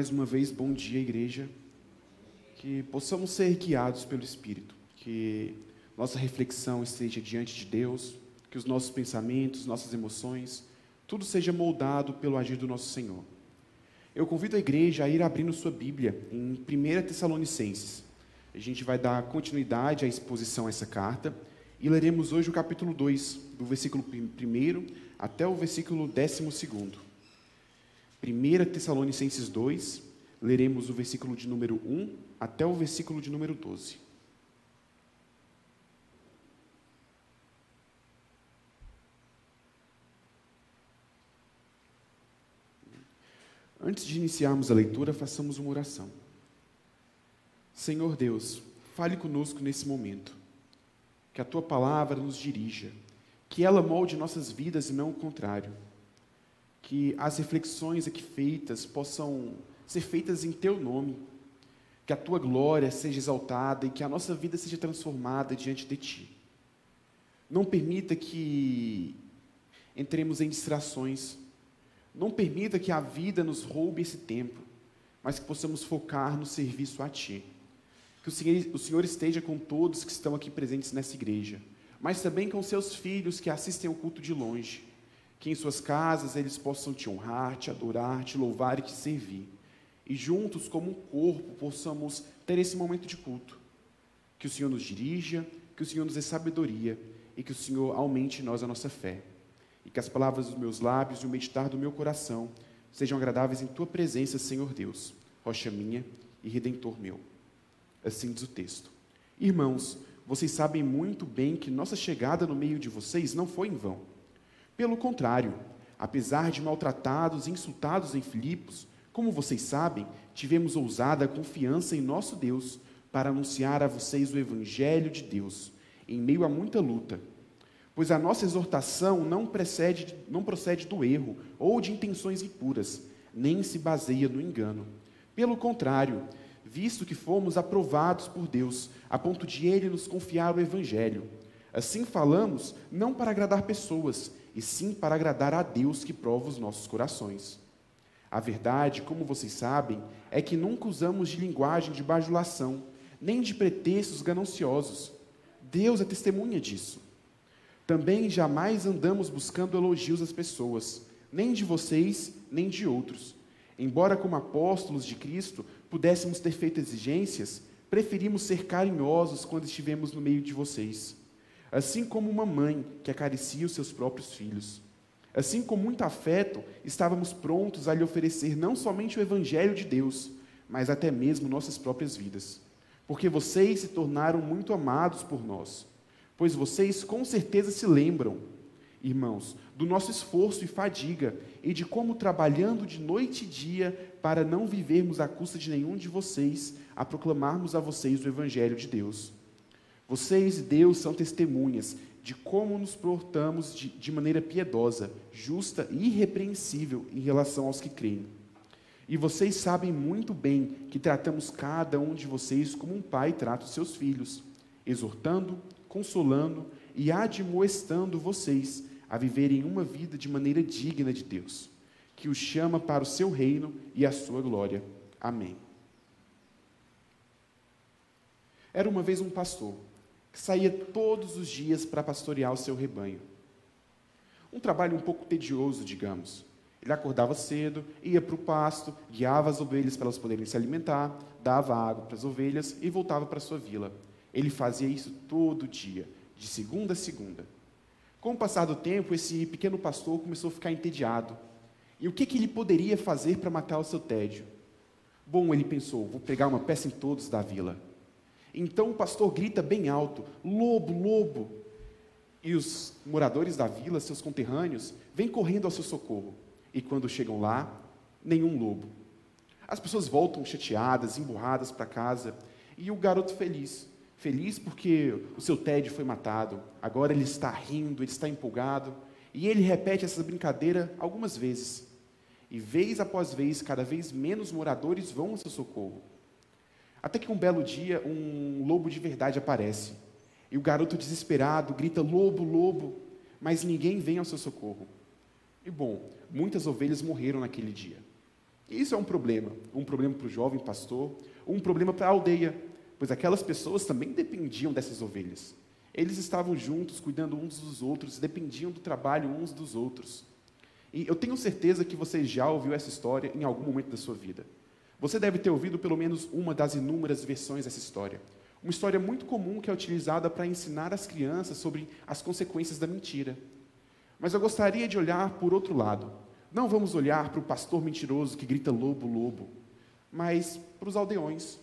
mais uma vez, bom dia, igreja. Que possamos ser guiados pelo Espírito, que nossa reflexão esteja diante de Deus, que os nossos pensamentos, nossas emoções, tudo seja moldado pelo agir do nosso Senhor. Eu convido a igreja a ir abrindo sua Bíblia em 1 Tessalonicenses. A gente vai dar continuidade à exposição a essa carta e leremos hoje o capítulo 2, do versículo 1 até o versículo 12. 1 Tessalonicenses 2, leremos o versículo de número 1 até o versículo de número 12. Antes de iniciarmos a leitura, façamos uma oração. Senhor Deus, fale conosco nesse momento. Que a tua palavra nos dirija, que ela molde nossas vidas e não o contrário. Que as reflexões aqui feitas possam ser feitas em teu nome. Que a tua glória seja exaltada e que a nossa vida seja transformada diante de ti. Não permita que entremos em distrações não permita que a vida nos roube esse tempo, mas que possamos focar no serviço a Ti. Que o Senhor, o Senhor esteja com todos que estão aqui presentes nessa igreja, mas também com seus filhos que assistem ao culto de longe. Que em suas casas eles possam te honrar, te adorar, te louvar e te servir. E juntos, como um corpo, possamos ter esse momento de culto. Que o Senhor nos dirija, que o Senhor nos dê sabedoria e que o Senhor aumente em nós a nossa fé e que as palavras dos meus lábios e o meditar do meu coração sejam agradáveis em tua presença, Senhor Deus, rocha minha e redentor meu. Assim diz o texto. Irmãos, vocês sabem muito bem que nossa chegada no meio de vocês não foi em vão. Pelo contrário, apesar de maltratados e insultados em Filipos, como vocês sabem, tivemos ousada confiança em nosso Deus para anunciar a vocês o Evangelho de Deus, em meio a muita luta pois a nossa exortação não, precede, não procede do erro ou de intenções impuras, nem se baseia no engano. Pelo contrário, visto que fomos aprovados por Deus, a ponto de Ele nos confiar o Evangelho. Assim falamos, não para agradar pessoas, e sim para agradar a Deus que prova os nossos corações. A verdade, como vocês sabem, é que nunca usamos de linguagem de bajulação, nem de pretextos gananciosos. Deus é testemunha disso. Também jamais andamos buscando elogios às pessoas, nem de vocês, nem de outros. Embora, como apóstolos de Cristo, pudéssemos ter feito exigências, preferimos ser carinhosos quando estivemos no meio de vocês. Assim como uma mãe que acaricia os seus próprios filhos. Assim, com muito afeto, estávamos prontos a lhe oferecer não somente o Evangelho de Deus, mas até mesmo nossas próprias vidas. Porque vocês se tornaram muito amados por nós pois vocês com certeza se lembram, irmãos, do nosso esforço e fadiga e de como trabalhando de noite e dia para não vivermos à custa de nenhum de vocês, a proclamarmos a vocês o Evangelho de Deus. Vocês e Deus são testemunhas de como nos portamos de, de maneira piedosa, justa e irrepreensível em relação aos que creem. E vocês sabem muito bem que tratamos cada um de vocês como um pai trata os seus filhos, exortando, consolando e admoestando vocês a viverem uma vida de maneira digna de Deus, que os chama para o seu reino e a sua glória. Amém. Era uma vez um pastor que saía todos os dias para pastorear o seu rebanho. Um trabalho um pouco tedioso, digamos. Ele acordava cedo, ia para o pasto, guiava as ovelhas para elas poderem se alimentar, dava água para as ovelhas e voltava para sua vila. Ele fazia isso todo dia, de segunda a segunda. Com o passar do tempo, esse pequeno pastor começou a ficar entediado. E o que, que ele poderia fazer para matar o seu tédio? Bom, ele pensou: vou pegar uma peça em todos da vila. Então o pastor grita bem alto: Lobo, lobo! E os moradores da vila, seus conterrâneos, vêm correndo ao seu socorro. E quando chegam lá, nenhum lobo. As pessoas voltam chateadas, emburradas para casa, e o garoto feliz feliz porque o seu tédio foi matado. Agora ele está rindo, ele está empolgado. E ele repete essa brincadeira algumas vezes. E vez após vez, cada vez menos moradores vão ao seu socorro. Até que um belo dia, um lobo de verdade aparece. E o garoto desesperado grita: Lobo, lobo! Mas ninguém vem ao seu socorro. E bom, muitas ovelhas morreram naquele dia. E isso é um problema, um problema para o jovem pastor, um problema para a aldeia, pois aquelas pessoas também dependiam dessas ovelhas. Eles estavam juntos, cuidando uns dos outros, dependiam do trabalho uns dos outros. E eu tenho certeza que você já ouviu essa história em algum momento da sua vida. Você deve ter ouvido pelo menos uma das inúmeras versões dessa história. Uma história muito comum que é utilizada para ensinar as crianças sobre as consequências da mentira. Mas eu gostaria de olhar por outro lado. Não vamos olhar para o pastor mentiroso que grita lobo, lobo, mas para os aldeões,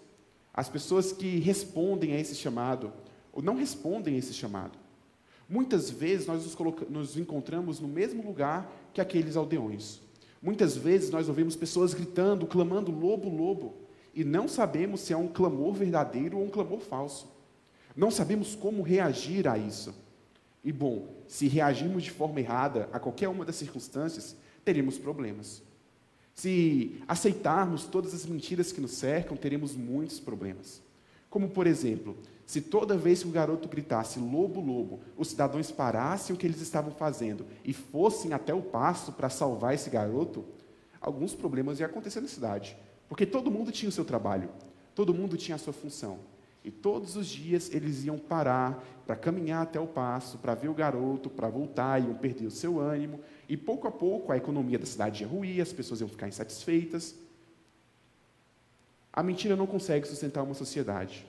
as pessoas que respondem a esse chamado, ou não respondem a esse chamado. Muitas vezes nós nos, nos encontramos no mesmo lugar que aqueles aldeões. Muitas vezes nós ouvimos pessoas gritando, clamando lobo, lobo, e não sabemos se é um clamor verdadeiro ou um clamor falso. Não sabemos como reagir a isso. E bom, se reagirmos de forma errada a qualquer uma das circunstâncias, teremos problemas. Se aceitarmos todas as mentiras que nos cercam, teremos muitos problemas. Como, por exemplo, se toda vez que o garoto gritasse lobo, lobo, os cidadãos parassem o que eles estavam fazendo e fossem até o pasto para salvar esse garoto, alguns problemas iam acontecer na cidade. Porque todo mundo tinha o seu trabalho, todo mundo tinha a sua função. E todos os dias eles iam parar para caminhar até o passo, para ver o garoto, para voltar, iam perder o seu ânimo. E pouco a pouco a economia da cidade ia ruir, as pessoas iam ficar insatisfeitas. A mentira não consegue sustentar uma sociedade.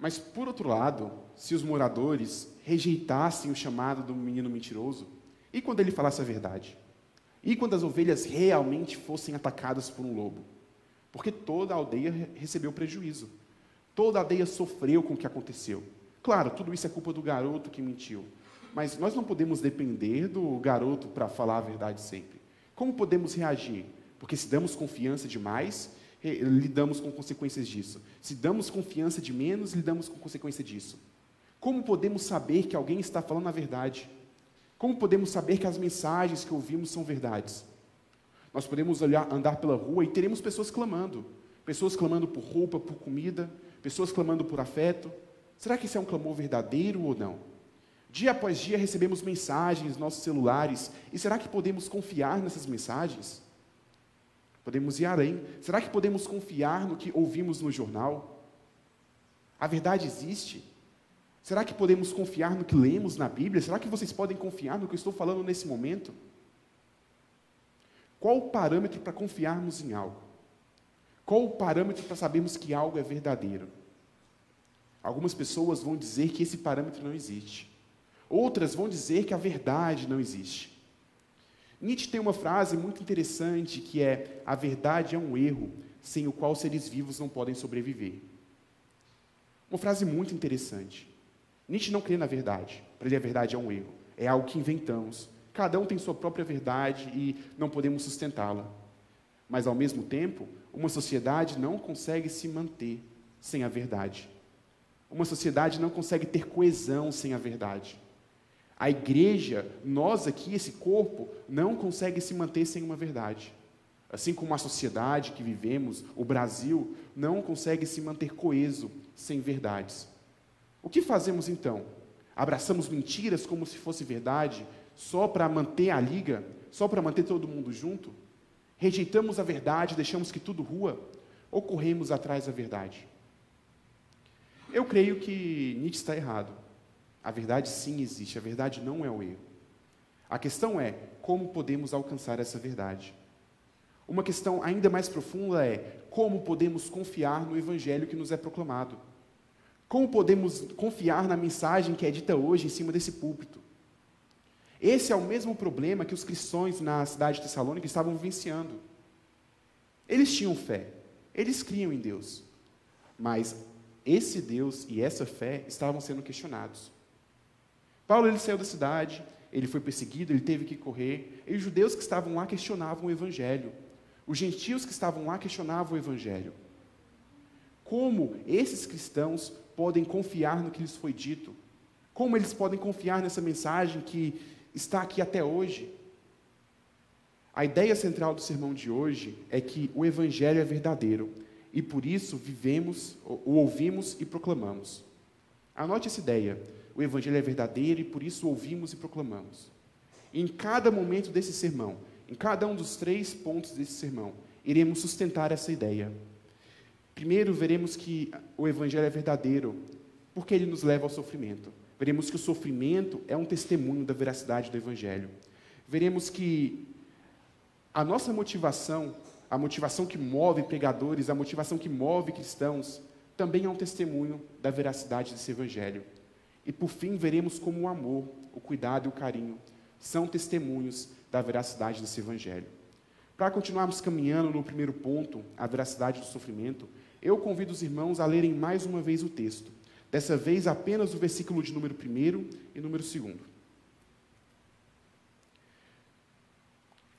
Mas, por outro lado, se os moradores rejeitassem o chamado do menino mentiroso, e quando ele falasse a verdade? E quando as ovelhas realmente fossem atacadas por um lobo? Porque toda a aldeia recebeu prejuízo. Toda a aldeia sofreu com o que aconteceu. Claro, tudo isso é culpa do garoto que mentiu. Mas nós não podemos depender do garoto para falar a verdade sempre. Como podemos reagir? Porque se damos confiança demais, lidamos com consequências disso. Se damos confiança de menos, lidamos com consequência disso. Como podemos saber que alguém está falando a verdade? Como podemos saber que as mensagens que ouvimos são verdades? Nós podemos olhar, andar pela rua e teremos pessoas clamando. Pessoas clamando por roupa, por comida, pessoas clamando por afeto. Será que isso é um clamor verdadeiro ou não? Dia após dia recebemos mensagens nos nossos celulares, e será que podemos confiar nessas mensagens? Podemos ir além. Será que podemos confiar no que ouvimos no jornal? A verdade existe? Será que podemos confiar no que lemos na Bíblia? Será que vocês podem confiar no que eu estou falando nesse momento? Qual o parâmetro para confiarmos em algo? Qual o parâmetro para sabermos que algo é verdadeiro? Algumas pessoas vão dizer que esse parâmetro não existe. Outras vão dizer que a verdade não existe. Nietzsche tem uma frase muito interessante que é: a verdade é um erro sem o qual seres vivos não podem sobreviver. Uma frase muito interessante. Nietzsche não crê na verdade. Para ele, a verdade é um erro. É algo que inventamos, Cada um tem sua própria verdade e não podemos sustentá-la. Mas, ao mesmo tempo, uma sociedade não consegue se manter sem a verdade. Uma sociedade não consegue ter coesão sem a verdade. A igreja, nós aqui, esse corpo, não consegue se manter sem uma verdade. Assim como a sociedade que vivemos, o Brasil, não consegue se manter coeso sem verdades. O que fazemos então? Abraçamos mentiras como se fosse verdade só para manter a liga, só para manter todo mundo junto? Rejeitamos a verdade, deixamos que tudo rua? Ou corremos atrás da verdade? Eu creio que Nietzsche está errado. A verdade sim existe, a verdade não é o erro. A questão é como podemos alcançar essa verdade. Uma questão ainda mais profunda é como podemos confiar no evangelho que nos é proclamado. Como podemos confiar na mensagem que é dita hoje em cima desse púlpito? Esse é o mesmo problema que os cristãos na cidade de Tessalônica estavam vivenciando. Eles tinham fé, eles criam em Deus, mas esse Deus e essa fé estavam sendo questionados. Paulo ele saiu da cidade, ele foi perseguido, ele teve que correr, e os judeus que estavam lá questionavam o evangelho. Os gentios que estavam lá questionavam o evangelho. Como esses cristãos podem confiar no que lhes foi dito? Como eles podem confiar nessa mensagem que está aqui até hoje. A ideia central do sermão de hoje é que o Evangelho é verdadeiro e por isso vivemos, o ouvimos e proclamamos. Anote essa ideia: o Evangelho é verdadeiro e por isso ouvimos e proclamamos. Em cada momento desse sermão, Em cada um dos três pontos desse sermão, iremos sustentar essa ideia. Primeiro, veremos que o Evangelho é verdadeiro, porque ele nos leva ao sofrimento. Veremos que o sofrimento é um testemunho da veracidade do Evangelho. Veremos que a nossa motivação, a motivação que move pregadores, a motivação que move cristãos, também é um testemunho da veracidade desse Evangelho. E por fim, veremos como o amor, o cuidado e o carinho são testemunhos da veracidade desse Evangelho. Para continuarmos caminhando no primeiro ponto, a veracidade do sofrimento, eu convido os irmãos a lerem mais uma vez o texto. Dessa vez, apenas o versículo de número 1 e número 2.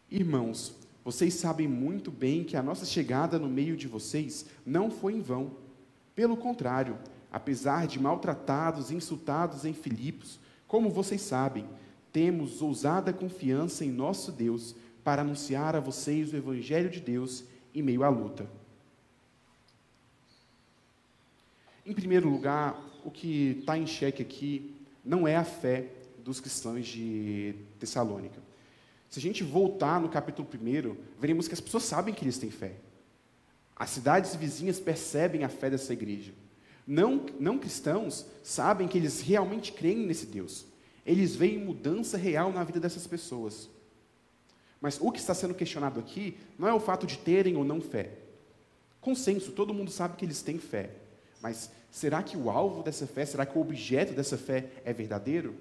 Irmãos, vocês sabem muito bem que a nossa chegada no meio de vocês não foi em vão. Pelo contrário, apesar de maltratados e insultados em Filipos, como vocês sabem, temos ousada confiança em nosso Deus para anunciar a vocês o Evangelho de Deus em meio à luta. Em primeiro lugar, o que está em xeque aqui não é a fé dos cristãos de Tessalônica. Se a gente voltar no capítulo 1, veremos que as pessoas sabem que eles têm fé. As cidades vizinhas percebem a fé dessa igreja. Não, não cristãos sabem que eles realmente creem nesse Deus. Eles veem mudança real na vida dessas pessoas. Mas o que está sendo questionado aqui não é o fato de terem ou não fé. Consenso, todo mundo sabe que eles têm fé. Mas será que o alvo dessa fé, será que o objeto dessa fé é verdadeiro?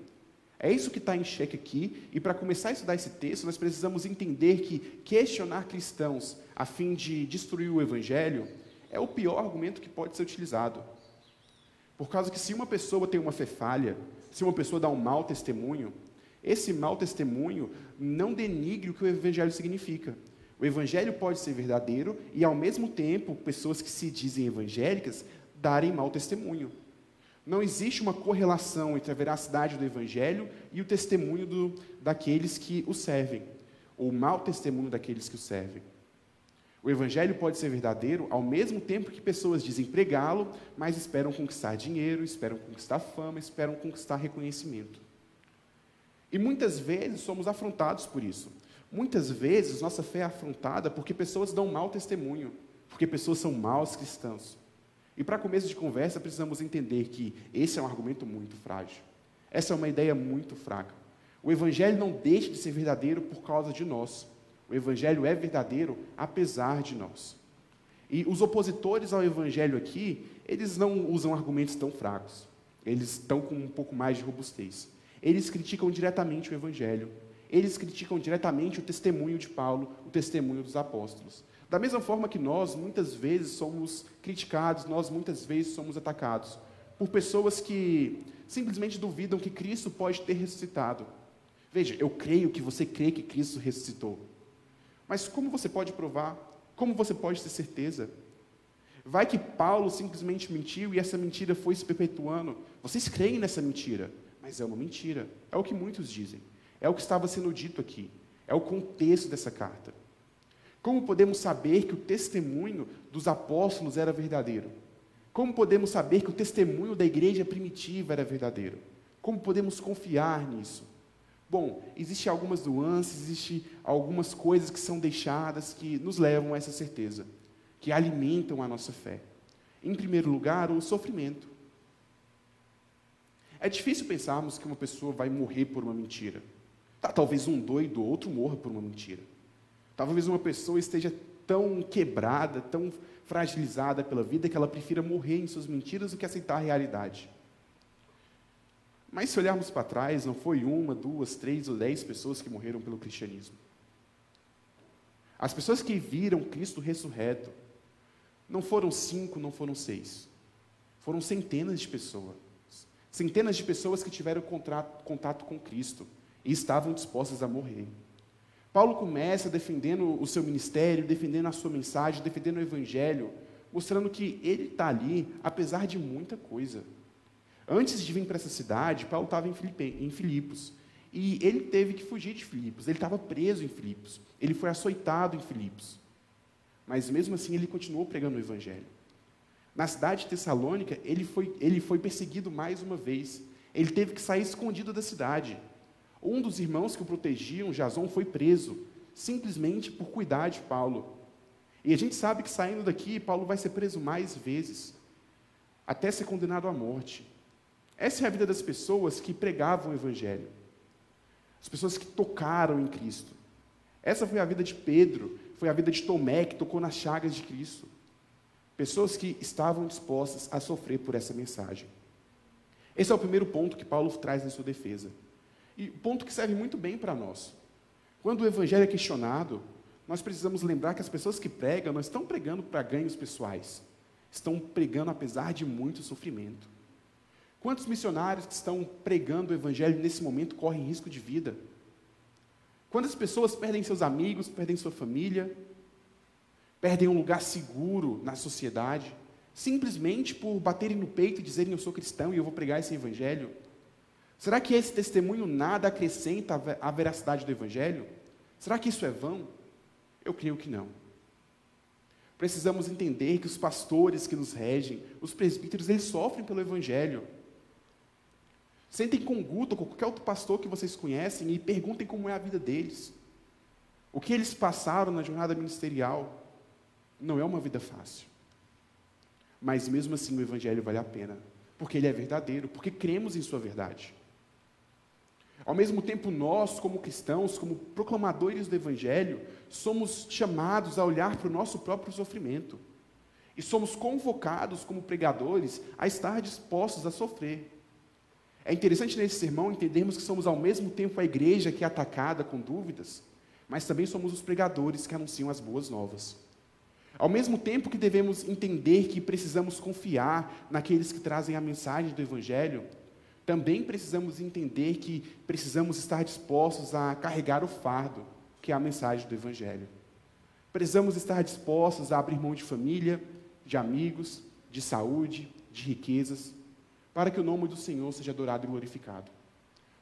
É isso que está em xeque aqui, e para começar a estudar esse texto, nós precisamos entender que questionar cristãos a fim de destruir o evangelho é o pior argumento que pode ser utilizado. Por causa que se uma pessoa tem uma fé falha, se uma pessoa dá um mau testemunho, esse mau testemunho não denigre o que o evangelho significa. O evangelho pode ser verdadeiro e, ao mesmo tempo, pessoas que se dizem evangélicas darem mau testemunho. Não existe uma correlação entre a veracidade do Evangelho e o testemunho do, daqueles que o servem, ou o mau testemunho daqueles que o servem. O Evangelho pode ser verdadeiro ao mesmo tempo que pessoas dizem pregá-lo, mas esperam conquistar dinheiro, esperam conquistar fama, esperam conquistar reconhecimento. E muitas vezes somos afrontados por isso. Muitas vezes nossa fé é afrontada porque pessoas dão mau testemunho, porque pessoas são maus cristãos. E para começo de conversa, precisamos entender que esse é um argumento muito frágil. Essa é uma ideia muito fraca. O Evangelho não deixa de ser verdadeiro por causa de nós. O Evangelho é verdadeiro apesar de nós. E os opositores ao Evangelho aqui, eles não usam argumentos tão fracos. Eles estão com um pouco mais de robustez. Eles criticam diretamente o Evangelho. Eles criticam diretamente o testemunho de Paulo, o testemunho dos apóstolos. Da mesma forma que nós, muitas vezes, somos criticados, nós, muitas vezes, somos atacados por pessoas que simplesmente duvidam que Cristo pode ter ressuscitado. Veja, eu creio que você crê que Cristo ressuscitou. Mas como você pode provar? Como você pode ter certeza? Vai que Paulo simplesmente mentiu e essa mentira foi se perpetuando. Vocês creem nessa mentira, mas é uma mentira. É o que muitos dizem. É o que estava sendo dito aqui. É o contexto dessa carta. Como podemos saber que o testemunho dos apóstolos era verdadeiro? Como podemos saber que o testemunho da igreja primitiva era verdadeiro? Como podemos confiar nisso? Bom, existem algumas nuances, existem algumas coisas que são deixadas que nos levam a essa certeza, que alimentam a nossa fé. Em primeiro lugar, o sofrimento. É difícil pensarmos que uma pessoa vai morrer por uma mentira. Tá, talvez um doido, outro morra por uma mentira. Talvez uma pessoa esteja tão quebrada, tão fragilizada pela vida que ela prefira morrer em suas mentiras do que aceitar a realidade. Mas se olharmos para trás, não foi uma, duas, três ou dez pessoas que morreram pelo cristianismo. As pessoas que viram Cristo ressurreto não foram cinco, não foram seis. Foram centenas de pessoas. Centenas de pessoas que tiveram contato com Cristo e estavam dispostas a morrer. Paulo começa defendendo o seu ministério, defendendo a sua mensagem, defendendo o evangelho, mostrando que ele está ali apesar de muita coisa. Antes de vir para essa cidade, Paulo estava em Filipos. E ele teve que fugir de Filipos. Ele estava preso em Filipos. Ele foi açoitado em Filipos. Mas mesmo assim ele continuou pregando o evangelho. Na cidade de Tessalônica, ele foi, ele foi perseguido mais uma vez. Ele teve que sair escondido da cidade. Um dos irmãos que o protegiam, Jason, foi preso. simplesmente por cuidar de Paulo. E a gente sabe que saindo daqui, Paulo vai ser preso mais vezes, até ser condenado à morte. Essa é a vida das pessoas que pregavam o Evangelho, as pessoas que tocaram em Cristo. Essa foi a vida de Pedro, foi a vida de Tomé, que tocou nas chagas de Cristo. Pessoas que estavam dispostas a sofrer por essa mensagem. Esse é o primeiro ponto que Paulo traz em sua defesa. E ponto que serve muito bem para nós. Quando o evangelho é questionado, nós precisamos lembrar que as pessoas que pregam não estão pregando para ganhos pessoais, estão pregando apesar de muito sofrimento. Quantos missionários que estão pregando o evangelho nesse momento correm risco de vida? Quantas pessoas perdem seus amigos, perdem sua família, perdem um lugar seguro na sociedade, simplesmente por baterem no peito e dizerem eu sou cristão e eu vou pregar esse evangelho? Será que esse testemunho nada acrescenta à veracidade do Evangelho? Será que isso é vão? Eu creio que não. Precisamos entender que os pastores que nos regem, os presbíteros, eles sofrem pelo Evangelho. Sentem com Guto, com qualquer outro pastor que vocês conhecem e perguntem como é a vida deles. O que eles passaram na jornada ministerial. Não é uma vida fácil. Mas mesmo assim o Evangelho vale a pena, porque ele é verdadeiro, porque cremos em sua verdade. Ao mesmo tempo, nós, como cristãos, como proclamadores do Evangelho, somos chamados a olhar para o nosso próprio sofrimento. E somos convocados, como pregadores, a estar dispostos a sofrer. É interessante nesse sermão entendermos que somos ao mesmo tempo a igreja que é atacada com dúvidas, mas também somos os pregadores que anunciam as boas novas. Ao mesmo tempo que devemos entender que precisamos confiar naqueles que trazem a mensagem do Evangelho, também precisamos entender que precisamos estar dispostos a carregar o fardo, que é a mensagem do Evangelho. Precisamos estar dispostos a abrir mão de família, de amigos, de saúde, de riquezas, para que o nome do Senhor seja adorado e glorificado.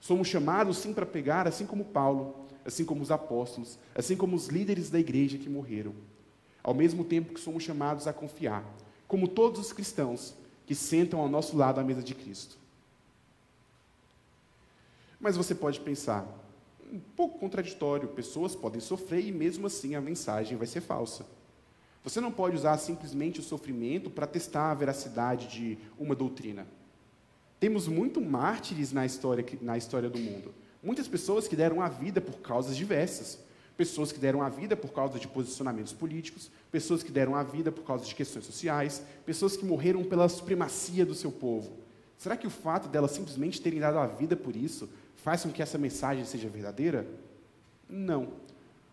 Somos chamados sim para pegar, assim como Paulo, assim como os apóstolos, assim como os líderes da igreja que morreram, ao mesmo tempo que somos chamados a confiar, como todos os cristãos que sentam ao nosso lado à mesa de Cristo. Mas você pode pensar, um pouco contraditório, pessoas podem sofrer e mesmo assim a mensagem vai ser falsa. Você não pode usar simplesmente o sofrimento para testar a veracidade de uma doutrina. Temos muito mártires na história, na história do mundo. Muitas pessoas que deram a vida por causas diversas. Pessoas que deram a vida por causa de posicionamentos políticos, pessoas que deram a vida por causa de questões sociais, pessoas que morreram pela supremacia do seu povo. Será que o fato delas simplesmente terem dado a vida por isso faz com que essa mensagem seja verdadeira? Não.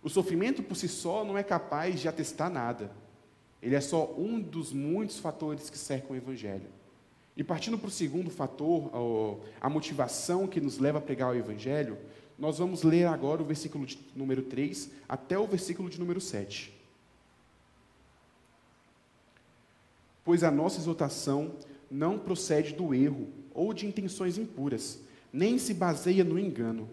O sofrimento por si só não é capaz de atestar nada. Ele é só um dos muitos fatores que cercam o Evangelho. E partindo para o segundo fator, a motivação que nos leva a pregar o Evangelho, nós vamos ler agora o versículo de número 3 até o versículo de número 7. Pois a nossa exortação não procede do erro ou de intenções impuras, nem se baseia no engano.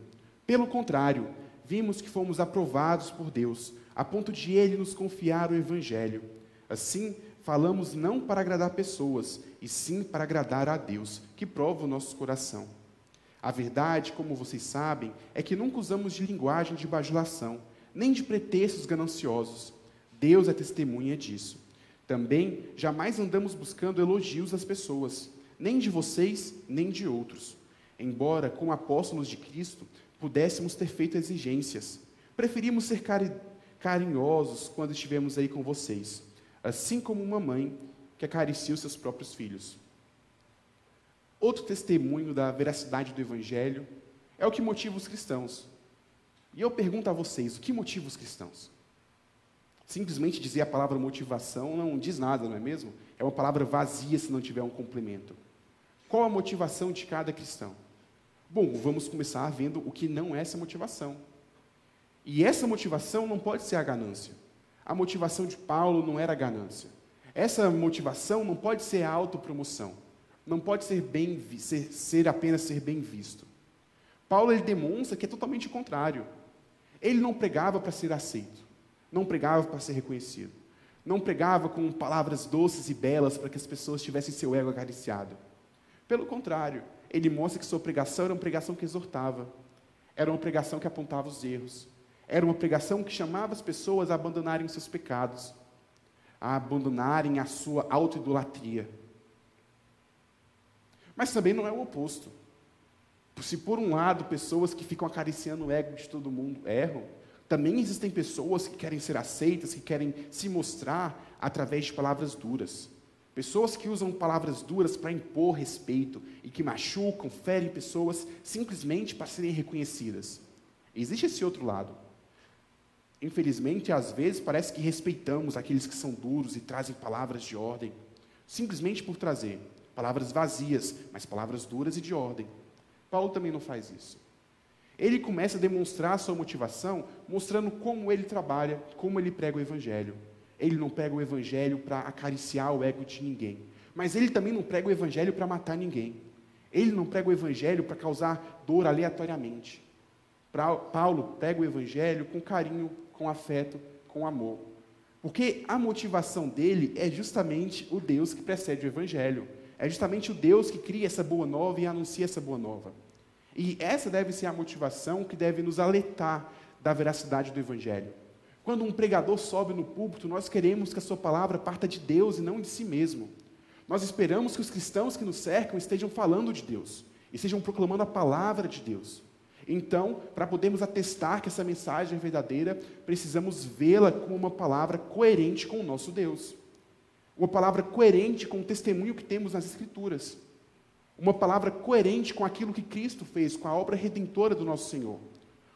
Pelo contrário, vimos que fomos aprovados por Deus, a ponto de Ele nos confiar o Evangelho. Assim, falamos não para agradar pessoas, e sim para agradar a Deus, que prova o nosso coração. A verdade, como vocês sabem, é que nunca usamos de linguagem de bajulação, nem de pretextos gananciosos. Deus é testemunha disso. Também jamais andamos buscando elogios das pessoas, nem de vocês, nem de outros embora, como apóstolos de Cristo, pudéssemos ter feito exigências. Preferimos ser carinhosos quando estivemos aí com vocês, assim como uma mãe que acaricia os seus próprios filhos. Outro testemunho da veracidade do Evangelho é o que motiva os cristãos. E eu pergunto a vocês: o que motiva os cristãos? Simplesmente dizer a palavra motivação não diz nada, não é mesmo? É uma palavra vazia se não tiver um complemento. Qual a motivação de cada cristão? Bom, vamos começar vendo o que não é essa motivação. E essa motivação não pode ser a ganância. A motivação de Paulo não era ganância. Essa motivação não pode ser autopromoção. Não pode ser, bem, ser, ser apenas ser bem visto. Paulo ele demonstra que é totalmente o contrário. Ele não pregava para ser aceito. Não pregava para ser reconhecido. Não pregava com palavras doces e belas para que as pessoas tivessem seu ego acariciado. Pelo contrário, ele mostra que sua pregação era uma pregação que exortava, era uma pregação que apontava os erros, Era uma pregação que chamava as pessoas a abandonarem seus pecados, a abandonarem a sua autoidolatria. Mas também não é o oposto. Se por um lado pessoas que ficam acariciando o ego de todo mundo erram, também existem pessoas que querem ser aceitas, que querem se mostrar através de palavras duras. Pessoas que usam palavras duras para impor respeito e que machucam, ferem pessoas simplesmente para serem reconhecidas. Existe esse outro lado. Infelizmente, às vezes parece que respeitamos aqueles que são duros e trazem palavras de ordem, simplesmente por trazer palavras vazias, mas palavras duras e de ordem. Paulo também não faz isso. Ele começa a demonstrar sua motivação, mostrando como ele trabalha, como ele prega o evangelho. Ele não prega o evangelho para acariciar o ego de ninguém, mas ele também não prega o evangelho para matar ninguém. Ele não prega o evangelho para causar dor aleatoriamente. Paulo prega o evangelho com carinho, com afeto, com amor. Porque a motivação dele é justamente o Deus que precede o evangelho. É justamente o Deus que cria essa boa nova e anuncia essa boa nova. E essa deve ser a motivação que deve nos alertar da veracidade do Evangelho. Quando um pregador sobe no púlpito, nós queremos que a sua palavra parta de Deus e não de si mesmo. Nós esperamos que os cristãos que nos cercam estejam falando de Deus, estejam proclamando a palavra de Deus. Então, para podermos atestar que essa mensagem é verdadeira, precisamos vê-la como uma palavra coerente com o nosso Deus. Uma palavra coerente com o testemunho que temos nas Escrituras. Uma palavra coerente com aquilo que Cristo fez, com a obra redentora do nosso Senhor.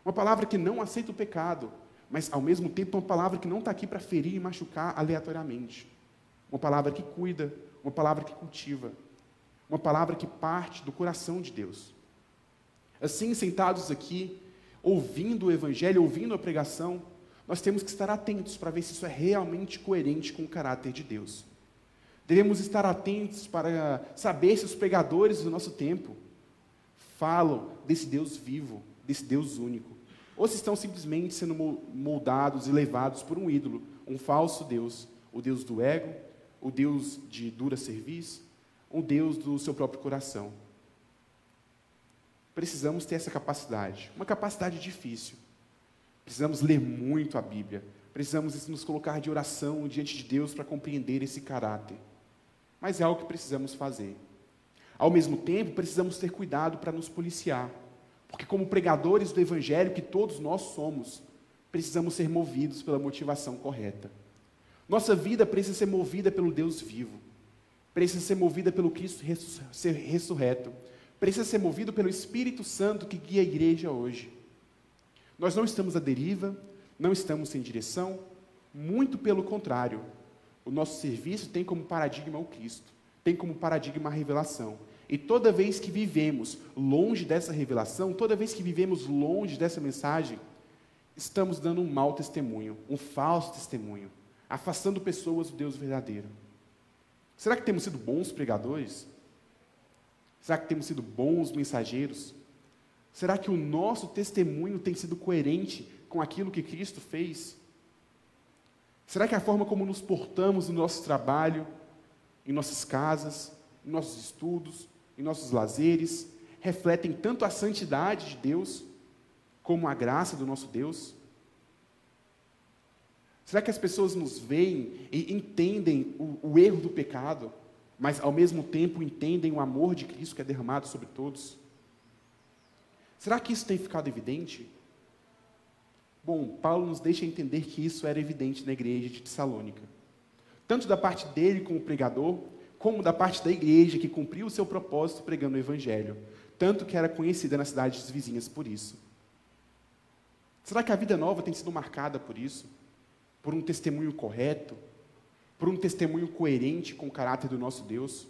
Uma palavra que não aceita o pecado, mas ao mesmo tempo uma palavra que não está aqui para ferir e machucar aleatoriamente. Uma palavra que cuida, uma palavra que cultiva. Uma palavra que parte do coração de Deus. Assim, sentados aqui, ouvindo o Evangelho, ouvindo a pregação, nós temos que estar atentos para ver se isso é realmente coerente com o caráter de Deus. Devemos estar atentos para saber se os pregadores do nosso tempo falam desse Deus vivo, desse Deus único, ou se estão simplesmente sendo moldados e levados por um ídolo, um falso Deus, o Deus do ego, o Deus de dura serviço, um Deus do seu próprio coração. Precisamos ter essa capacidade, uma capacidade difícil, Precisamos ler muito a Bíblia. Precisamos nos colocar de oração diante de Deus para compreender esse caráter. Mas é algo que precisamos fazer. Ao mesmo tempo, precisamos ter cuidado para nos policiar. Porque, como pregadores do Evangelho, que todos nós somos, precisamos ser movidos pela motivação correta. Nossa vida precisa ser movida pelo Deus vivo. Precisa ser movida pelo Cristo ressurreto. Precisa ser movido pelo Espírito Santo que guia a igreja hoje. Nós não estamos à deriva, não estamos sem direção, muito pelo contrário. O nosso serviço tem como paradigma o Cristo, tem como paradigma a revelação. E toda vez que vivemos longe dessa revelação, toda vez que vivemos longe dessa mensagem, estamos dando um mau testemunho, um falso testemunho, afastando pessoas do Deus verdadeiro. Será que temos sido bons pregadores? Será que temos sido bons mensageiros? Será que o nosso testemunho tem sido coerente com aquilo que Cristo fez? Será que a forma como nos portamos no nosso trabalho, em nossas casas, em nossos estudos, em nossos lazeres, refletem tanto a santidade de Deus, como a graça do nosso Deus? Será que as pessoas nos veem e entendem o, o erro do pecado, mas ao mesmo tempo entendem o amor de Cristo que é derramado sobre todos? Será que isso tem ficado evidente? Bom, Paulo nos deixa entender que isso era evidente na igreja de Tessalônica. Tanto da parte dele como pregador, como da parte da igreja que cumpriu o seu propósito pregando o evangelho, tanto que era conhecida nas cidades vizinhas por isso. Será que a vida nova tem sido marcada por isso? Por um testemunho correto? Por um testemunho coerente com o caráter do nosso Deus?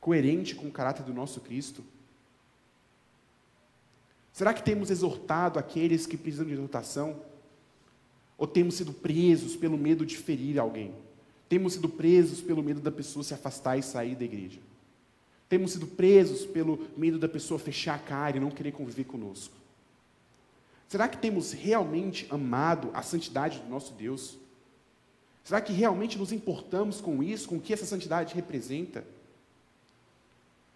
Coerente com o caráter do nosso Cristo? Será que temos exortado aqueles que precisam de exortação? Ou temos sido presos pelo medo de ferir alguém? Temos sido presos pelo medo da pessoa se afastar e sair da igreja? Temos sido presos pelo medo da pessoa fechar a cara e não querer conviver conosco? Será que temos realmente amado a santidade do nosso Deus? Será que realmente nos importamos com isso, com o que essa santidade representa?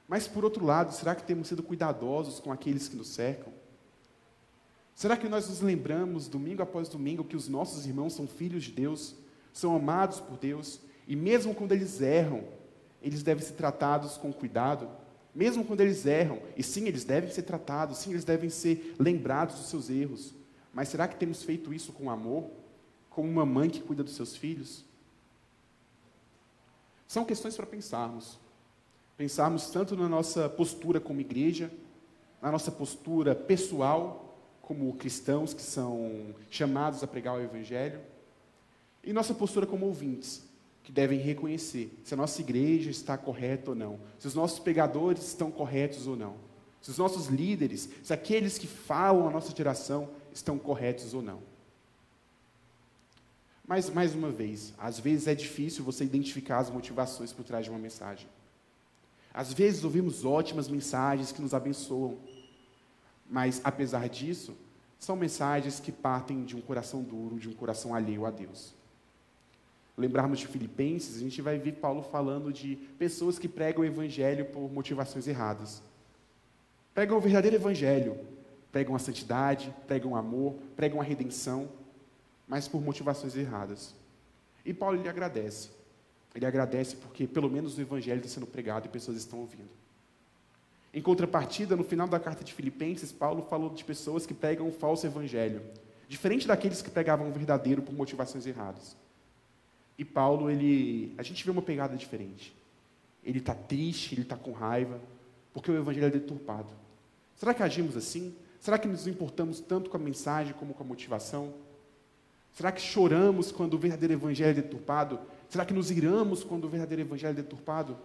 Mas, por outro lado, será que temos sido cuidadosos com aqueles que nos cercam? Será que nós nos lembramos, domingo após domingo, que os nossos irmãos são filhos de Deus, são amados por Deus, e mesmo quando eles erram, eles devem ser tratados com cuidado? Mesmo quando eles erram, e sim, eles devem ser tratados, sim, eles devem ser lembrados dos seus erros, mas será que temos feito isso com amor? Como uma mãe que cuida dos seus filhos? São questões para pensarmos. Pensarmos tanto na nossa postura como igreja, na nossa postura pessoal, como cristãos que são chamados a pregar o Evangelho, e nossa postura como ouvintes, que devem reconhecer se a nossa igreja está correta ou não, se os nossos pregadores estão corretos ou não, se os nossos líderes, se aqueles que falam a nossa geração estão corretos ou não. Mas, mais uma vez, às vezes é difícil você identificar as motivações por trás de uma mensagem. Às vezes ouvimos ótimas mensagens que nos abençoam, mas, apesar disso, são mensagens que partem de um coração duro, de um coração alheio a Deus. Lembrarmos de Filipenses, a gente vai ver Paulo falando de pessoas que pregam o evangelho por motivações erradas. Pregam o verdadeiro evangelho, pregam a santidade, pregam o amor, pregam a redenção, mas por motivações erradas. E Paulo lhe agradece. Ele agradece porque pelo menos o evangelho está sendo pregado e pessoas estão ouvindo. Em contrapartida, no final da carta de Filipenses, Paulo falou de pessoas que pregam um falso evangelho, diferente daqueles que pregavam o verdadeiro por motivações erradas. E Paulo, ele, a gente vê uma pegada diferente. Ele está triste, ele está com raiva, porque o evangelho é deturpado. Será que agimos assim? Será que nos importamos tanto com a mensagem como com a motivação? Será que choramos quando o verdadeiro evangelho é deturpado? Será que nos iramos quando o verdadeiro evangelho é deturpado?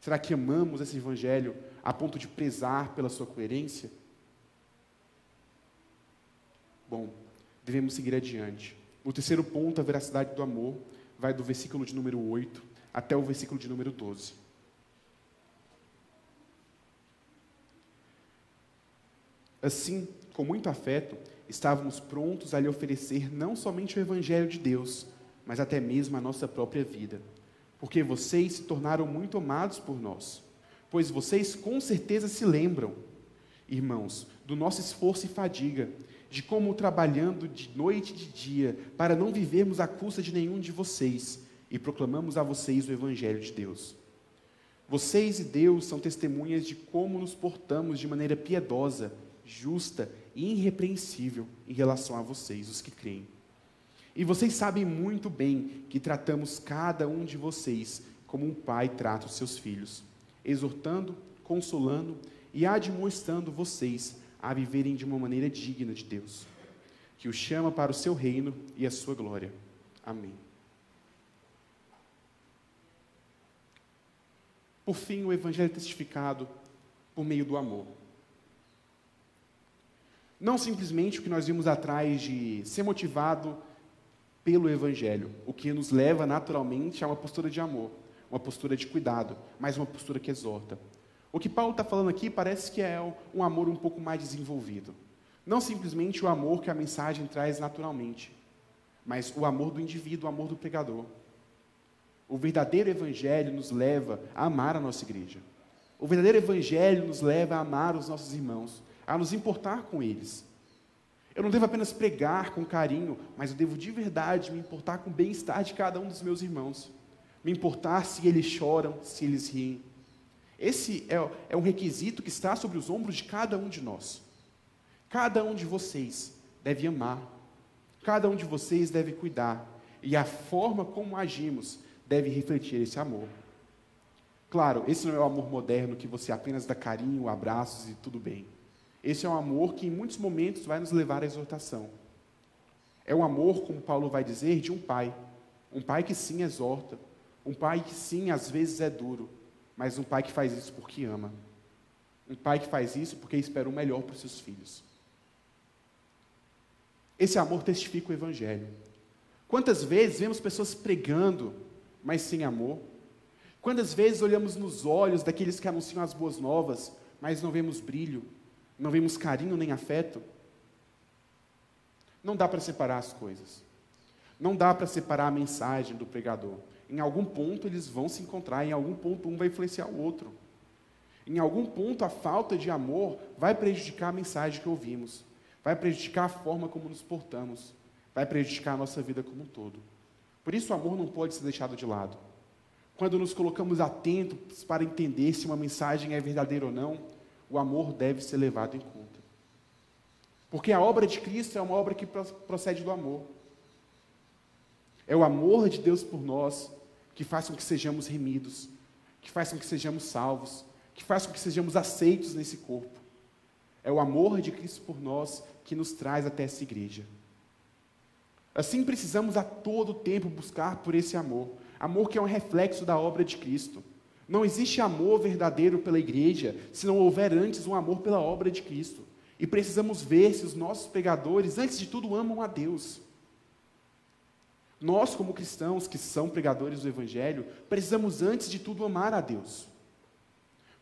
Será que amamos esse evangelho a ponto de prezar pela sua coerência? Bom, devemos seguir adiante. O terceiro ponto, a veracidade do amor, vai do versículo de número 8 até o versículo de número 12. Assim, com muito afeto, estávamos prontos a lhe oferecer não somente o Evangelho de Deus, mas até mesmo a nossa própria vida, porque vocês se tornaram muito amados por nós, pois vocês com certeza se lembram, irmãos, do nosso esforço e fadiga, de como trabalhando de noite e de dia, para não vivermos à custa de nenhum de vocês, e proclamamos a vocês o Evangelho de Deus. Vocês e Deus são testemunhas de como nos portamos de maneira piedosa justa e irrepreensível em relação a vocês, os que creem. E vocês sabem muito bem que tratamos cada um de vocês como um pai trata os seus filhos, exortando, consolando e admoestando vocês a viverem de uma maneira digna de Deus, que os chama para o seu reino e a sua glória. Amém. Por fim, o Evangelho é testificado por meio do amor. Não simplesmente o que nós vimos atrás de ser motivado pelo Evangelho, o que nos leva naturalmente a uma postura de amor, uma postura de cuidado, mas uma postura que exorta. O que Paulo está falando aqui parece que é um amor um pouco mais desenvolvido. Não simplesmente o amor que a mensagem traz naturalmente, mas o amor do indivíduo, o amor do pregador. O verdadeiro Evangelho nos leva a amar a nossa igreja. O verdadeiro Evangelho nos leva a amar os nossos irmãos a nos importar com eles. Eu não devo apenas pregar com carinho, mas eu devo de verdade me importar com o bem-estar de cada um dos meus irmãos. Me importar se eles choram, se eles riem. Esse é, é um requisito que está sobre os ombros de cada um de nós. Cada um de vocês deve amar. Cada um de vocês deve cuidar. E a forma como agimos deve refletir esse amor. Claro, esse não é o amor moderno que você apenas dá carinho, abraços e tudo bem. Esse é um amor que em muitos momentos vai nos levar à exortação. É um amor, como Paulo vai dizer, de um pai. Um pai que sim exorta. Um pai que sim, às vezes é duro. Mas um pai que faz isso porque ama. Um pai que faz isso porque espera o melhor para os seus filhos. Esse amor testifica o Evangelho. Quantas vezes vemos pessoas pregando, mas sem amor? Quantas vezes olhamos nos olhos daqueles que anunciam as boas novas, mas não vemos brilho, não vemos carinho nem afeto, não dá para separar as coisas. Não dá para separar a mensagem do pregador. Em algum ponto eles vão se encontrar, em algum ponto um vai influenciar o outro. Em algum ponto a falta de amor vai prejudicar a mensagem que ouvimos. vai prejudicar a forma como nos portamos, vai prejudicar a nossa vida como um todo. Por isso, o amor não pode ser deixado de lado. Quando nos colocamos atentos para entender se uma mensagem é verdadeira ou não, o amor deve ser levado em conta. Porque a obra de Cristo é uma obra que procede do amor. É o amor de Deus por nós que faz com que sejamos remidos, que faz com que sejamos salvos, que faz com que sejamos aceitos nesse corpo. É o amor de Cristo por nós que nos traz até essa igreja. Assim precisamos a todo tempo buscar por esse amor, amor que é um reflexo da obra de Cristo. Não existe amor verdadeiro pela igreja se não houver antes um amor pela obra de Cristo. E precisamos ver se os nossos pregadores, antes de tudo, amam a Deus. Nós, como cristãos que são pregadores do Evangelho, precisamos, antes de tudo, amar a Deus.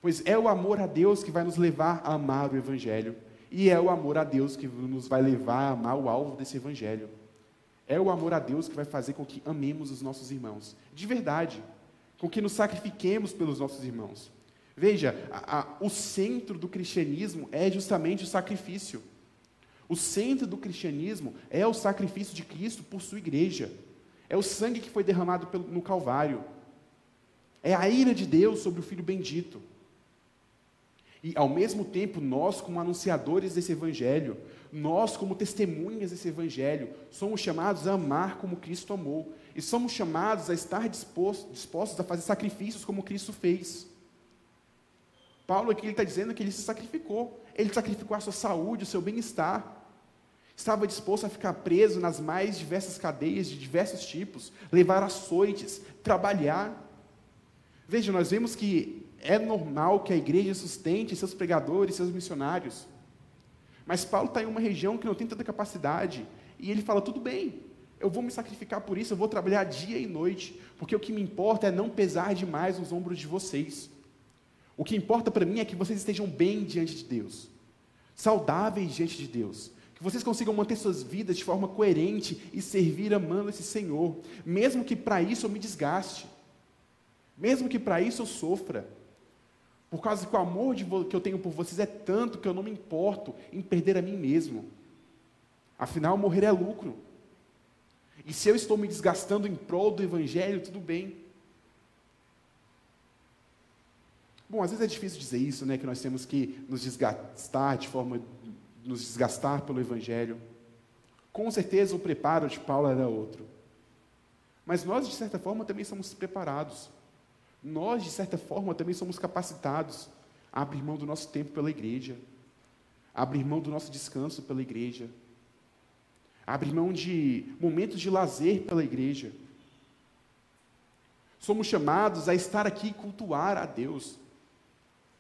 Pois é o amor a Deus que vai nos levar a amar o Evangelho. E é o amor a Deus que nos vai levar a amar o alvo desse Evangelho. É o amor a Deus que vai fazer com que amemos os nossos irmãos. De verdade. Com que nos sacrifiquemos pelos nossos irmãos. Veja, a, a, o centro do cristianismo é justamente o sacrifício. O centro do cristianismo é o sacrifício de Cristo por sua igreja. É o sangue que foi derramado pelo, no Calvário. É a ira de Deus sobre o Filho bendito. E, ao mesmo tempo, nós, como anunciadores desse Evangelho, nós, como testemunhas desse Evangelho, somos chamados a amar como Cristo amou. E somos chamados a estar dispostos, dispostos a fazer sacrifícios como Cristo fez. Paulo aqui está dizendo que ele se sacrificou. Ele sacrificou a sua saúde, o seu bem-estar. Estava disposto a ficar preso nas mais diversas cadeias de diversos tipos, levar açoites, trabalhar. Veja, nós vemos que é normal que a igreja sustente seus pregadores, seus missionários. Mas Paulo está em uma região que não tem tanta capacidade. E ele fala: tudo bem, eu vou me sacrificar por isso, eu vou trabalhar dia e noite, porque o que me importa é não pesar demais nos ombros de vocês. O que importa para mim é que vocês estejam bem diante de Deus, saudáveis diante de Deus, que vocês consigam manter suas vidas de forma coerente e servir amando esse Senhor, mesmo que para isso eu me desgaste, mesmo que para isso eu sofra, por causa que o amor que eu tenho por vocês é tanto que eu não me importo em perder a mim mesmo. Afinal, morrer é lucro. E se eu estou me desgastando em prol do Evangelho, tudo bem. Bom, às vezes é difícil dizer isso, né? Que nós temos que nos desgastar de forma, nos desgastar pelo Evangelho. Com certeza o preparo de Paulo era outro. Mas nós, de certa forma, também somos preparados. Nós, de certa forma, também somos capacitados a abrir mão do nosso tempo pela igreja, a abrir mão do nosso descanso pela igreja, a abrir mão de momentos de lazer pela igreja. Somos chamados a estar aqui e cultuar a Deus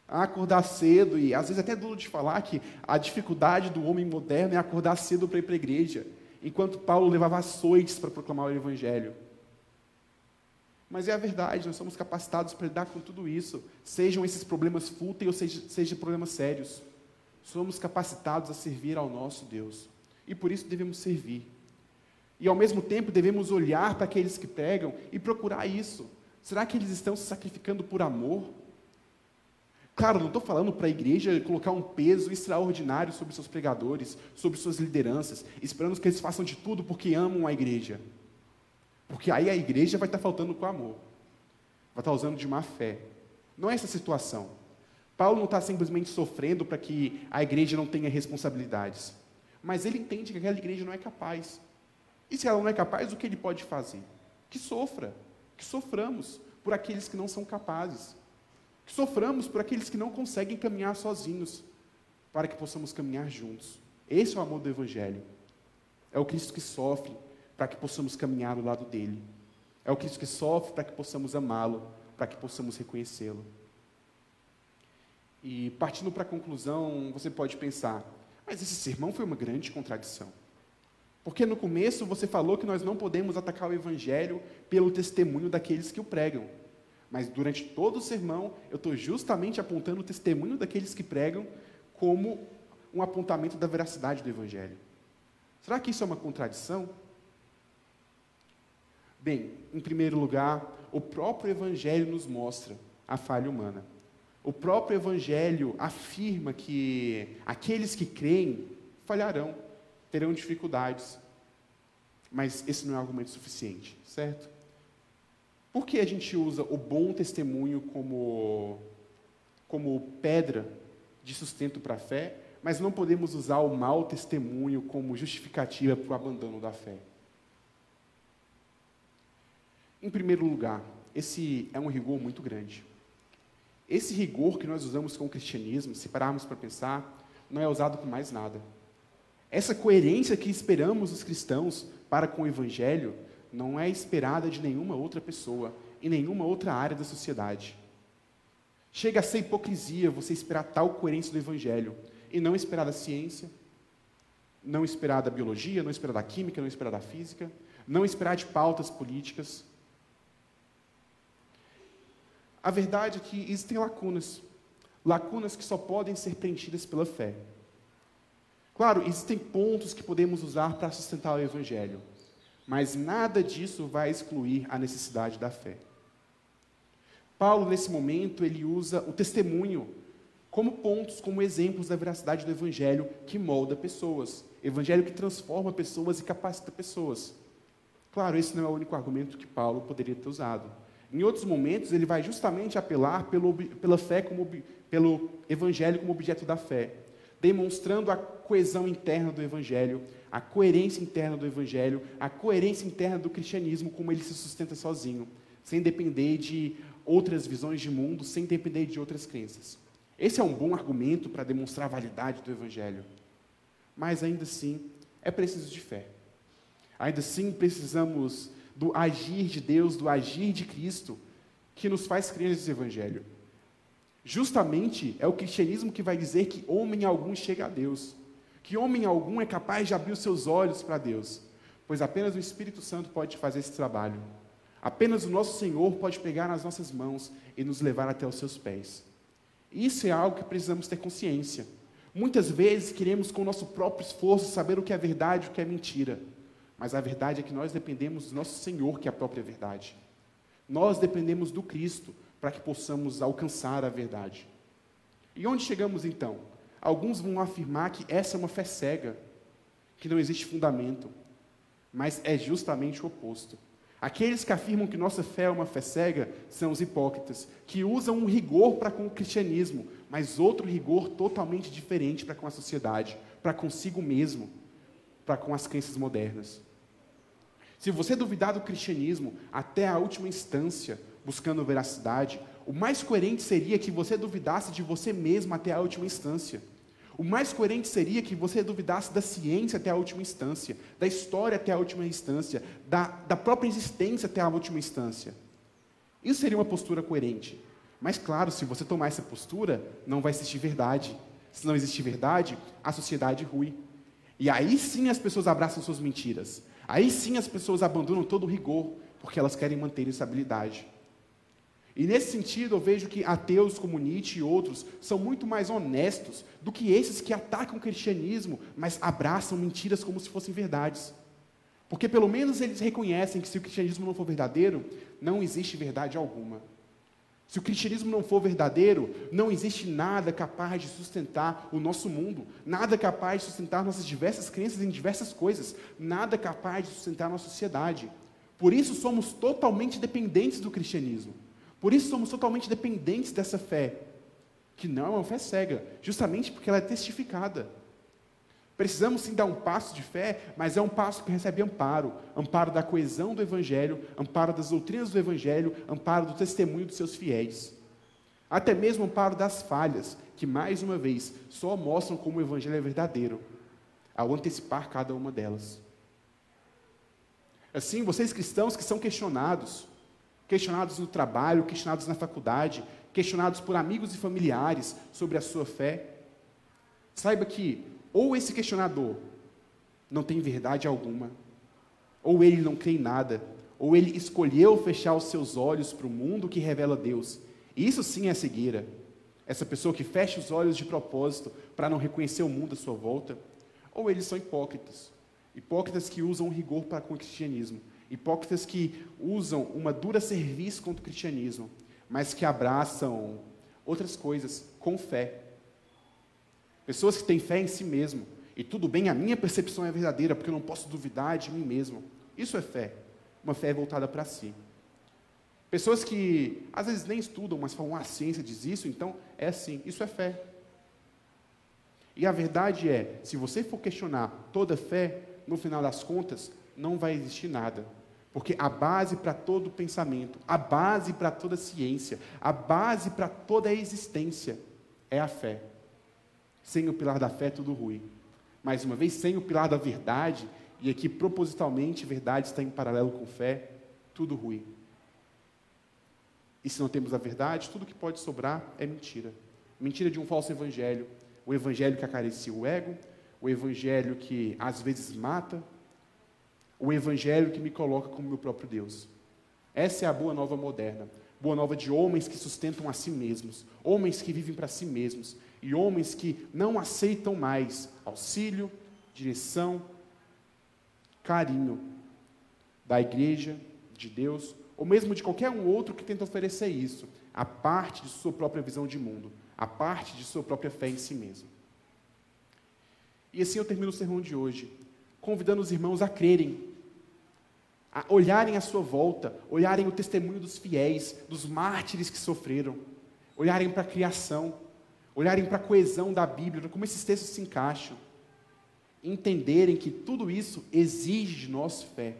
a acordar cedo, e às vezes até é duro de falar que a dificuldade do homem moderno é acordar cedo para ir para a igreja, enquanto Paulo levava açoites para proclamar o Evangelho. Mas é a verdade, nós somos capacitados para lidar com tudo isso, sejam esses problemas fúteis ou sejam seja problemas sérios. Somos capacitados a servir ao nosso Deus, e por isso devemos servir. E ao mesmo tempo devemos olhar para aqueles que pregam e procurar isso. Será que eles estão se sacrificando por amor? Claro, não estou falando para a igreja colocar um peso extraordinário sobre seus pregadores, sobre suas lideranças, esperando que eles façam de tudo porque amam a igreja. Porque aí a igreja vai estar faltando com amor, vai estar usando de má fé. Não é essa a situação. Paulo não está simplesmente sofrendo para que a igreja não tenha responsabilidades, mas ele entende que aquela igreja não é capaz. E se ela não é capaz, o que ele pode fazer? Que sofra, que soframos por aqueles que não são capazes. Que soframos por aqueles que não conseguem caminhar sozinhos, para que possamos caminhar juntos. Esse é o amor do Evangelho. É o Cristo que sofre para que possamos caminhar ao lado dele. É o Cristo que sofre para que possamos amá-lo, para que possamos reconhecê-lo. E partindo para a conclusão, você pode pensar: mas esse sermão foi uma grande contradição. Porque no começo você falou que nós não podemos atacar o Evangelho pelo testemunho daqueles que o pregam. Mas durante todo o sermão, eu estou justamente apontando o testemunho daqueles que pregam como um apontamento da veracidade do Evangelho. Será que isso é uma contradição? Bem, em primeiro lugar, o próprio Evangelho nos mostra a falha humana. O próprio Evangelho afirma que aqueles que creem falharão, terão dificuldades. Mas esse não é argumento suficiente, certo? Por que a gente usa o bom testemunho como, como pedra de sustento para a fé, mas não podemos usar o mau testemunho como justificativa para o abandono da fé? Em primeiro lugar, esse é um rigor muito grande. Esse rigor que nós usamos com o cristianismo, se pararmos para pensar, não é usado com mais nada. Essa coerência que esperamos os cristãos para com o evangelho não é esperada de nenhuma outra pessoa, em nenhuma outra área da sociedade. Chega a ser hipocrisia você esperar tal coerência do evangelho e não esperar da ciência, não esperar da biologia, não esperar da química, não esperar da física, não esperar de pautas políticas. A verdade é que existem lacunas, lacunas que só podem ser preenchidas pela fé. Claro, existem pontos que podemos usar para sustentar o Evangelho, mas nada disso vai excluir a necessidade da fé. Paulo, nesse momento, ele usa o testemunho como pontos, como exemplos da veracidade do Evangelho que molda pessoas, Evangelho que transforma pessoas e capacita pessoas. Claro, esse não é o único argumento que Paulo poderia ter usado. Em outros momentos, ele vai justamente apelar pelo, pela fé como, pelo evangelho como objeto da fé, demonstrando a coesão interna do evangelho, a coerência interna do evangelho, a coerência interna do cristianismo, como ele se sustenta sozinho, sem depender de outras visões de mundo, sem depender de outras crenças. Esse é um bom argumento para demonstrar a validade do evangelho. Mas ainda assim, é preciso de fé. Ainda assim, precisamos do agir de Deus, do agir de Cristo, que nos faz crer nesse Evangelho. Justamente é o cristianismo que vai dizer que homem algum chega a Deus, que homem algum é capaz de abrir os seus olhos para Deus, pois apenas o Espírito Santo pode fazer esse trabalho. Apenas o nosso Senhor pode pegar nas nossas mãos e nos levar até os seus pés. Isso é algo que precisamos ter consciência. Muitas vezes queremos, com o nosso próprio esforço, saber o que é verdade e o que é mentira. Mas a verdade é que nós dependemos do nosso Senhor, que é a própria verdade. Nós dependemos do Cristo para que possamos alcançar a verdade. E onde chegamos então? Alguns vão afirmar que essa é uma fé cega, que não existe fundamento. Mas é justamente o oposto. Aqueles que afirmam que nossa fé é uma fé cega são os hipócritas, que usam um rigor para com o cristianismo, mas outro rigor totalmente diferente para com a sociedade, para consigo mesmo, para com as crenças modernas. Se você duvidar do cristianismo até a última instância, buscando veracidade, o mais coerente seria que você duvidasse de você mesmo até a última instância. O mais coerente seria que você duvidasse da ciência até a última instância, da história até a última instância, da, da própria existência até a última instância. Isso seria uma postura coerente. Mas, claro, se você tomar essa postura, não vai existir verdade. Se não existe verdade, a sociedade rui. E aí sim as pessoas abraçam suas mentiras. Aí sim as pessoas abandonam todo o rigor, porque elas querem manter estabilidade. E nesse sentido, eu vejo que ateus como Nietzsche e outros são muito mais honestos do que esses que atacam o cristianismo, mas abraçam mentiras como se fossem verdades. Porque pelo menos eles reconhecem que se o cristianismo não for verdadeiro, não existe verdade alguma. Se o cristianismo não for verdadeiro, não existe nada capaz de sustentar o nosso mundo, nada capaz de sustentar nossas diversas crenças em diversas coisas, nada capaz de sustentar nossa sociedade. Por isso somos totalmente dependentes do cristianismo. Por isso somos totalmente dependentes dessa fé, que não é uma fé cega, justamente porque ela é testificada. Precisamos sim dar um passo de fé, mas é um passo que recebe amparo amparo da coesão do Evangelho, amparo das doutrinas do Evangelho, amparo do testemunho dos seus fiéis. Até mesmo amparo das falhas, que mais uma vez só mostram como o Evangelho é verdadeiro, ao antecipar cada uma delas. Assim, vocês cristãos que são questionados, questionados no trabalho, questionados na faculdade, questionados por amigos e familiares sobre a sua fé, saiba que ou esse questionador não tem verdade alguma, ou ele não crê em nada, ou ele escolheu fechar os seus olhos para o mundo que revela Deus. Isso sim é cegueira. Essa pessoa que fecha os olhos de propósito para não reconhecer o mundo à sua volta, ou eles são hipócritas. Hipócritas que usam rigor para com o cristianismo. Hipócritas que usam uma dura serviço contra o cristianismo, mas que abraçam outras coisas com fé, Pessoas que têm fé em si mesmo E tudo bem, a minha percepção é verdadeira, porque eu não posso duvidar de mim mesmo. Isso é fé. Uma fé voltada para si. Pessoas que às vezes nem estudam, mas falam, ah, a ciência diz isso, então é assim. Isso é fé. E a verdade é, se você for questionar toda fé, no final das contas, não vai existir nada. Porque a base para todo pensamento, a base para toda ciência, a base para toda a existência é a fé. Sem o pilar da fé, tudo ruim. Mais uma vez, sem o pilar da verdade, e aqui propositalmente verdade está em paralelo com fé, tudo ruim. E se não temos a verdade, tudo que pode sobrar é mentira. Mentira de um falso evangelho. O evangelho que acaricia o ego, o evangelho que às vezes mata, o evangelho que me coloca como meu próprio Deus. Essa é a boa nova moderna. Boa nova de homens que sustentam a si mesmos, homens que vivem para si mesmos e homens que não aceitam mais auxílio, direção, carinho da igreja, de Deus, ou mesmo de qualquer um outro que tenta oferecer isso, a parte de sua própria visão de mundo, a parte de sua própria fé em si mesmo. E assim eu termino o sermão de hoje, convidando os irmãos a crerem, a olharem à sua volta, olharem o testemunho dos fiéis, dos mártires que sofreram, olharem para a criação, olharem para a coesão da Bíblia, como esses textos se encaixam, entenderem que tudo isso exige de nós fé.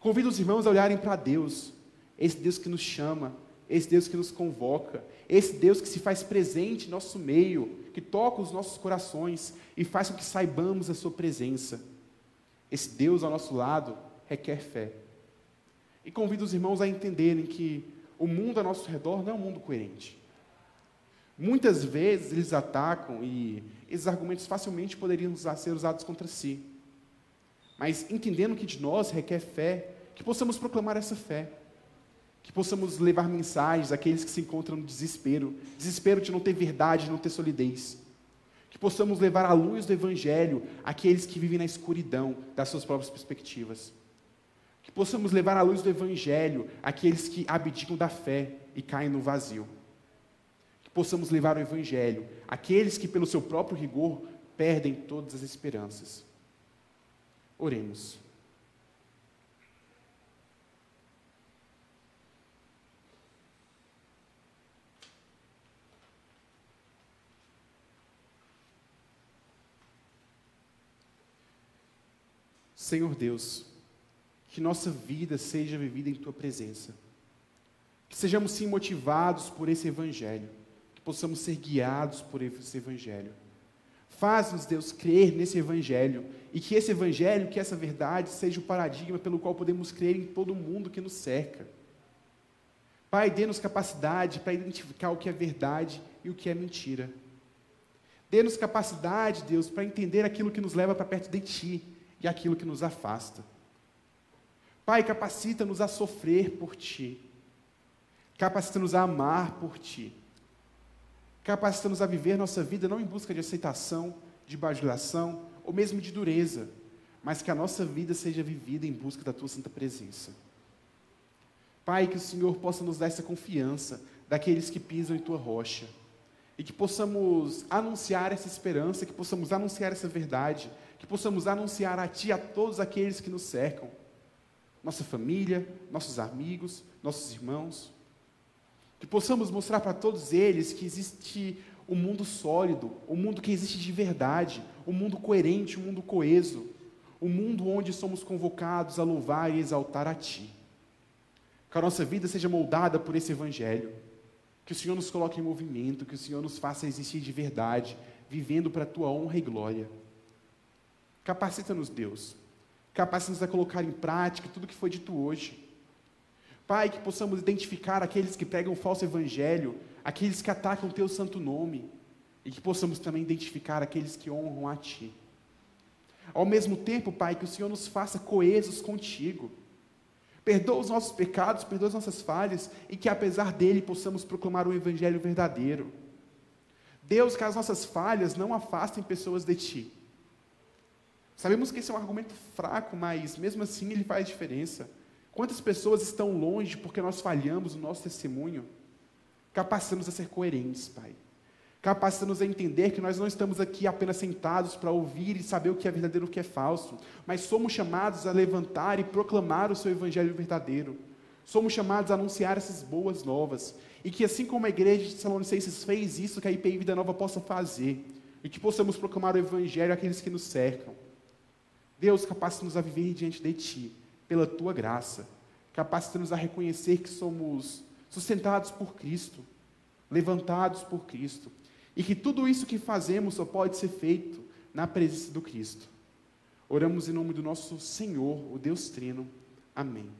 Convido os irmãos a olharem para Deus, esse Deus que nos chama, esse Deus que nos convoca, esse Deus que se faz presente em nosso meio, que toca os nossos corações e faz com que saibamos a Sua presença. Esse Deus ao nosso lado requer fé. E convido os irmãos a entenderem que o mundo ao nosso redor não é um mundo coerente. Muitas vezes eles atacam e esses argumentos facilmente poderiam ser usados contra si. Mas entendendo que de nós requer fé, que possamos proclamar essa fé. Que possamos levar mensagens àqueles que se encontram no desespero desespero de não ter verdade, de não ter solidez. Que possamos levar a luz do Evangelho àqueles que vivem na escuridão das suas próprias perspectivas. Que possamos levar a luz do Evangelho àqueles que abdicam da fé e caem no vazio. Possamos levar o Evangelho àqueles que, pelo seu próprio rigor, perdem todas as esperanças. Oremos. Senhor Deus, que nossa vida seja vivida em Tua presença. Que sejamos sim motivados por esse Evangelho. Possamos ser guiados por esse Evangelho. Faz-nos, Deus, crer nesse Evangelho. E que esse Evangelho, que essa verdade, seja o paradigma pelo qual podemos crer em todo mundo que nos cerca. Pai, dê-nos capacidade para identificar o que é verdade e o que é mentira. Dê-nos capacidade, Deus, para entender aquilo que nos leva para perto de Ti e aquilo que nos afasta. Pai, capacita-nos a sofrer por Ti. Capacita-nos a amar por Ti. Capacita-nos a viver nossa vida não em busca de aceitação, de bajulação ou mesmo de dureza, mas que a nossa vida seja vivida em busca da Tua santa presença. Pai, que o Senhor possa nos dar essa confiança daqueles que pisam em Tua rocha. E que possamos anunciar essa esperança, que possamos anunciar essa verdade, que possamos anunciar a Ti a todos aqueles que nos cercam, nossa família, nossos amigos, nossos irmãos, que possamos mostrar para todos eles que existe um mundo sólido, um mundo que existe de verdade, um mundo coerente, um mundo coeso, um mundo onde somos convocados a louvar e exaltar a Ti. Que a nossa vida seja moldada por esse Evangelho, que o Senhor nos coloque em movimento, que o Senhor nos faça existir de verdade, vivendo para a Tua honra e glória. Capacita-nos, Deus. Capacita-nos a colocar em prática tudo que foi dito hoje. Pai, que possamos identificar aqueles que pregam o falso evangelho, aqueles que atacam o teu santo nome, e que possamos também identificar aqueles que honram a ti. Ao mesmo tempo, Pai, que o Senhor nos faça coesos contigo. Perdoa os nossos pecados, perdoa as nossas falhas, e que apesar dele possamos proclamar o evangelho verdadeiro. Deus, que as nossas falhas não afastem pessoas de ti Sabemos que esse é um argumento fraco, mas mesmo assim ele faz diferença. Quantas pessoas estão longe porque nós falhamos no nosso testemunho? Capacitamos a ser coerentes, Pai. Capacita-nos a entender que nós não estamos aqui apenas sentados para ouvir e saber o que é verdadeiro e o que é falso, mas somos chamados a levantar e proclamar o seu evangelho verdadeiro. Somos chamados a anunciar essas boas novas. E que assim como a igreja de Salonicenses fez isso, que a IPI Vida Nova possa fazer. E que possamos proclamar o evangelho àqueles que nos cercam. Deus, capacita-nos a viver diante de Ti, pela Tua graça. Capacita-nos a reconhecer que somos sustentados por Cristo, levantados por Cristo e que tudo isso que fazemos só pode ser feito na presença do Cristo. Oramos em nome do nosso Senhor, o Deus Trino. Amém.